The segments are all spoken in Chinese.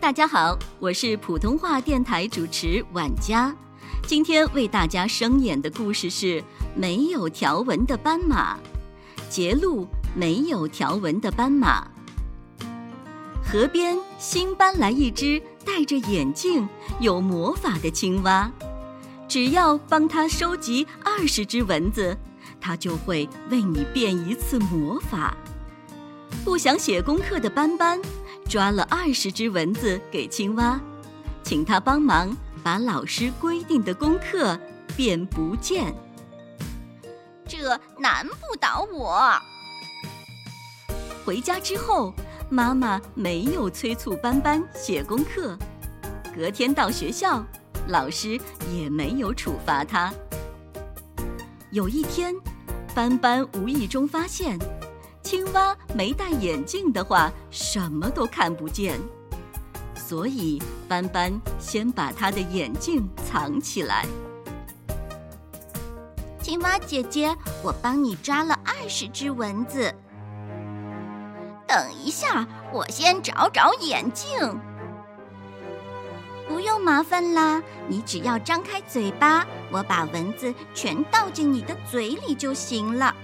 大家好，我是普通话电台主持婉佳，今天为大家声演的故事是《没有条纹的斑马》。杰路：没有条纹的斑马。河边新搬来一只戴着眼镜、有魔法的青蛙，只要帮它收集二十只蚊子，它就会为你变一次魔法。不想写功课的斑斑。抓了二十只蚊子给青蛙，请他帮忙把老师规定的功课变不见。这难不倒我。回家之后，妈妈没有催促斑斑写功课。隔天到学校，老师也没有处罚他。有一天，斑斑无意中发现。青蛙没戴眼镜的话，什么都看不见。所以斑斑先把他的眼镜藏起来。青蛙姐姐，我帮你抓了二十只蚊子。等一下，我先找找眼镜。不用麻烦啦，你只要张开嘴巴，我把蚊子全倒进你的嘴里就行了。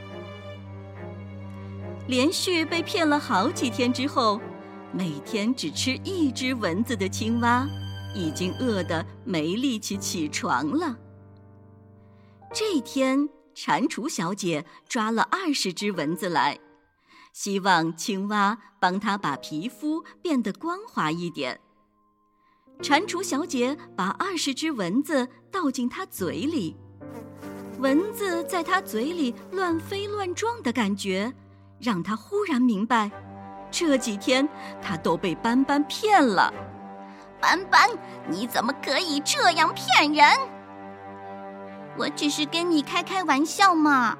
连续被骗了好几天之后，每天只吃一只蚊子的青蛙，已经饿得没力气起床了。这天，蟾蜍小姐抓了二十只蚊子来，希望青蛙帮她把皮肤变得光滑一点。蟾蜍小姐把二十只蚊子倒进她嘴里，蚊子在她嘴里乱飞乱撞的感觉。让他忽然明白，这几天他都被斑斑骗了。斑斑，你怎么可以这样骗人？我只是跟你开开玩笑嘛。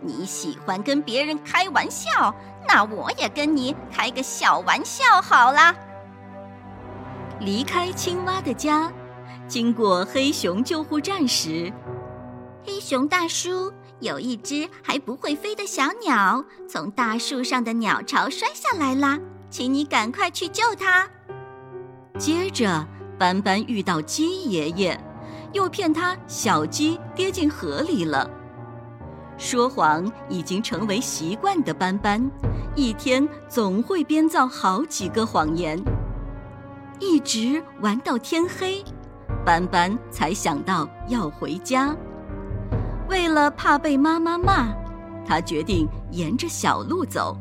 你喜欢跟别人开玩笑，那我也跟你开个小玩笑好啦。离开青蛙的家，经过黑熊救护站时，黑熊大叔。有一只还不会飞的小鸟从大树上的鸟巢摔下来啦，请你赶快去救它。接着，斑斑遇到鸡爷爷，又骗他小鸡跌进河里了。说谎已经成为习惯的斑斑，一天总会编造好几个谎言，一直玩到天黑，斑斑才想到要回家。了怕被妈妈骂，他决定沿着小路走。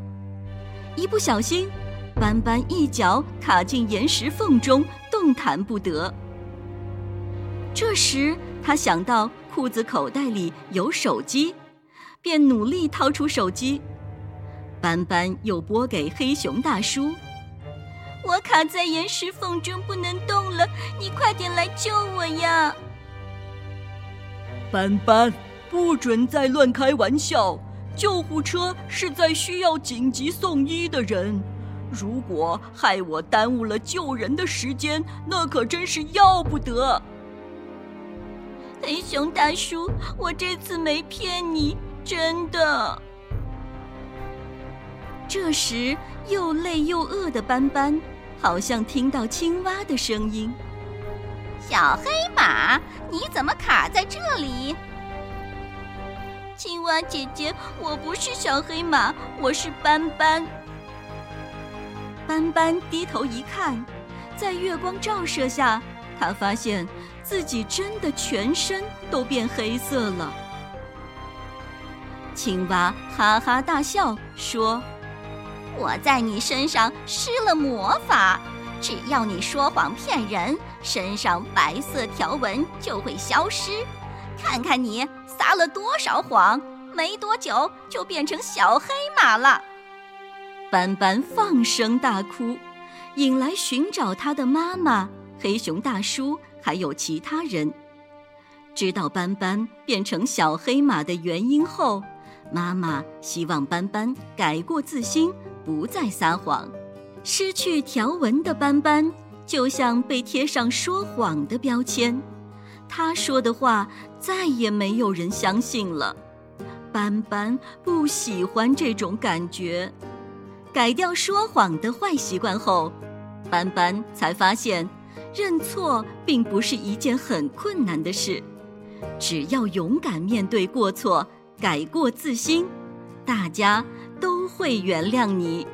一不小心，斑斑一脚卡进岩石缝中，动弹不得。这时，他想到裤子口袋里有手机，便努力掏出手机。斑斑又拨给黑熊大叔：“我卡在岩石缝中不能动了，你快点来救我呀！”斑斑。不准再乱开玩笑！救护车是在需要紧急送医的人，如果害我耽误了救人的时间，那可真是要不得。黑熊大叔，我这次没骗你，真的。这时，又累又饿的斑斑，好像听到青蛙的声音：“小黑马，你怎么卡在这里？”青蛙姐姐，我不是小黑马，我是斑斑。斑斑低头一看，在月光照射下，他发现自己真的全身都变黑色了。青蛙哈哈大笑说：“我在你身上施了魔法，只要你说谎骗人，身上白色条纹就会消失。”看看你撒了多少谎，没多久就变成小黑马了。斑斑放声大哭，引来寻找他的妈妈、黑熊大叔还有其他人。知道斑斑变成小黑马的原因后，妈妈希望斑斑改过自新，不再撒谎。失去条纹的斑斑，就像被贴上说谎的标签。他说的话再也没有人相信了。斑斑不喜欢这种感觉，改掉说谎的坏习惯后，斑斑才发现，认错并不是一件很困难的事，只要勇敢面对过错，改过自新，大家都会原谅你。